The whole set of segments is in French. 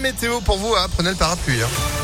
Météo pour vous, hein, prenez le parapluie. Hein.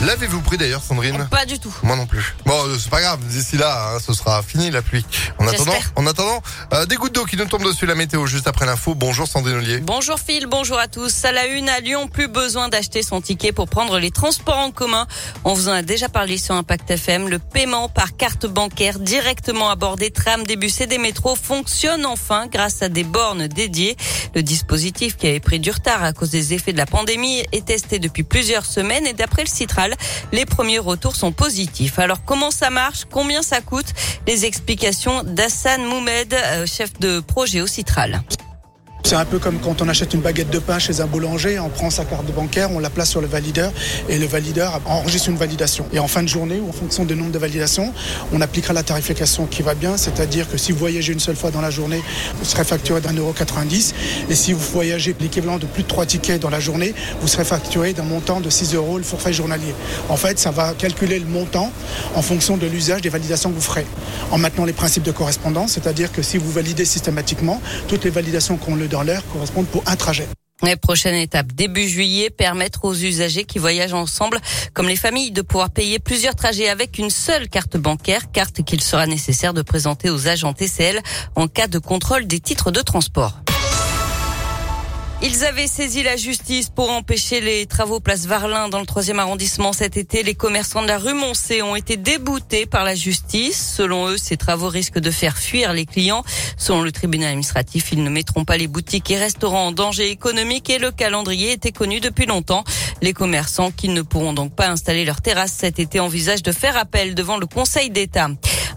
L'avez-vous pris d'ailleurs, Sandrine Pas du tout. Moi non plus. Bon, euh, c'est pas grave. D'ici là, hein, ce sera fini la pluie. En attendant, en attendant, euh, des gouttes d'eau qui nous tombent dessus la météo juste après l'info. Bonjour Sandrine Ollier. Bonjour Phil, bonjour à tous. À la une à Lyon, plus besoin d'acheter son ticket pour prendre les transports en commun. On vous en a déjà parlé sur Impact FM. Le paiement par carte bancaire directement à bord des trams, des bus et des métros fonctionne enfin grâce à des bornes dédiées. Le dispositif qui avait pris du retard à cause des effets de la pandémie est testé depuis plusieurs semaines et d'après le Citral, les premiers retours sont positifs. Alors comment ça marche? Combien ça coûte? Les explications d'Hassan Moumed, euh, chef de projet au Citral. C'est un peu comme quand on achète une baguette de pain chez un boulanger, on prend sa carte bancaire, on la place sur le valideur et le valideur enregistre une validation. Et en fin de journée ou en fonction du nombre de validations, on appliquera la tarification qui va bien, c'est-à-dire que si vous voyagez une seule fois dans la journée, vous serez facturé d'un euro 90 et si vous voyagez l'équivalent de plus de trois tickets dans la journée, vous serez facturé d'un montant de 6 euros le forfait journalier. En fait, ça va calculer le montant en fonction de l'usage des validations que vous ferez. En maintenant les principes de correspondance, c'est-à-dire que si vous validez systématiquement, toutes les validations qu'on le l'heure correspondent pour un trajet. La prochaine étape, début juillet, permettre aux usagers qui voyagent ensemble, comme les familles, de pouvoir payer plusieurs trajets avec une seule carte bancaire, carte qu'il sera nécessaire de présenter aux agents TCL en cas de contrôle des titres de transport. Ils avaient saisi la justice pour empêcher les travaux place Varlin dans le troisième arrondissement cet été. Les commerçants de la rue Moncé ont été déboutés par la justice. Selon eux, ces travaux risquent de faire fuir les clients. Selon le tribunal administratif, ils ne mettront pas les boutiques et restaurants en danger économique et le calendrier était connu depuis longtemps. Les commerçants qui ne pourront donc pas installer leur terrasse cet été envisagent de faire appel devant le Conseil d'État.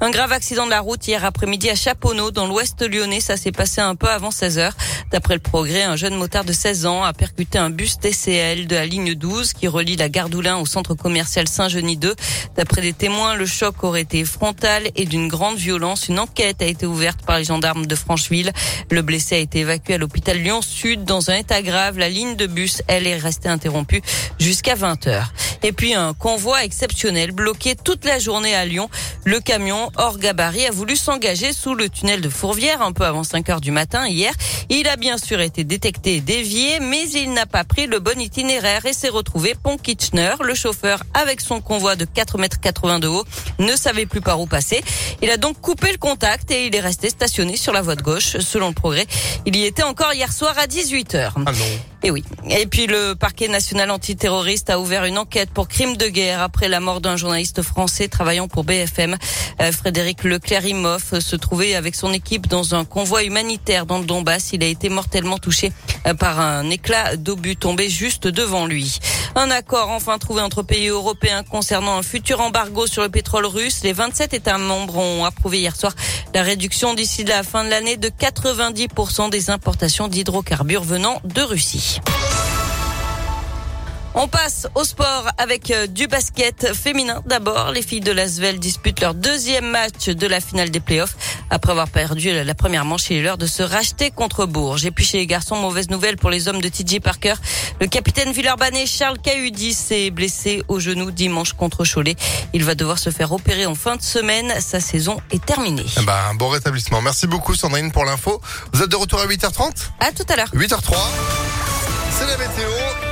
Un grave accident de la route hier après-midi à Chaponneau, dans l'ouest lyonnais. Ça s'est passé un peu avant 16 heures. D'après le progrès, un jeune motard de 16 ans a percuté un bus TCL de la ligne 12 qui relie la gare d'Oulin au centre commercial Saint-Genis 2. D'après des témoins, le choc aurait été frontal et d'une grande violence. Une enquête a été ouverte par les gendarmes de Francheville. Le blessé a été évacué à l'hôpital Lyon-Sud dans un état grave. La ligne de bus, elle, est restée interrompue jusqu'à 20 heures. Et puis un convoi exceptionnel bloqué toute la journée à Lyon. Le camion hors gabarit a voulu s'engager sous le tunnel de Fourvière un peu avant 5 heures du matin hier. Il a bien sûr été détecté et dévié, mais il n'a pas pris le bon itinéraire et s'est retrouvé pont Kitchener. Le chauffeur, avec son convoi de 4 mètres 80 de haut, ne savait plus par où passer. Il a donc coupé le contact et il est resté stationné sur la voie de gauche. Selon le progrès, il y était encore hier soir à 18 heures. Ah non. Et oui. Et puis le parquet national antiterroriste a ouvert une enquête pour crime de guerre après la mort d'un journaliste français travaillant pour BFM. Euh, Frédéric Leclerimoff se trouvait avec son équipe dans un convoi humanitaire dans le Donbass. Il a été mortellement touché euh, par un éclat d'obus tombé juste devant lui. Un accord enfin trouvé entre pays européens concernant un futur embargo sur le pétrole russe. Les 27 États membres ont approuvé hier soir la réduction d'ici la fin de l'année de 90% des importations d'hydrocarbures venant de Russie. On passe au sport avec euh, du basket féminin. D'abord, les filles de Lasvel disputent leur deuxième match de la finale des playoffs. Après avoir perdu la première manche, il est l'heure de se racheter contre Bourges. Et puis chez les garçons, mauvaise nouvelle pour les hommes de TJ Parker. Le capitaine Villeurbanais Charles Cahudi s'est blessé au genou dimanche contre Cholet. Il va devoir se faire opérer en fin de semaine. Sa saison est terminée. Eh ben, un bon rétablissement. Merci beaucoup Sandrine pour l'info. Vous êtes de retour à 8h30 À tout à l'heure. 8h03. C'est la météo.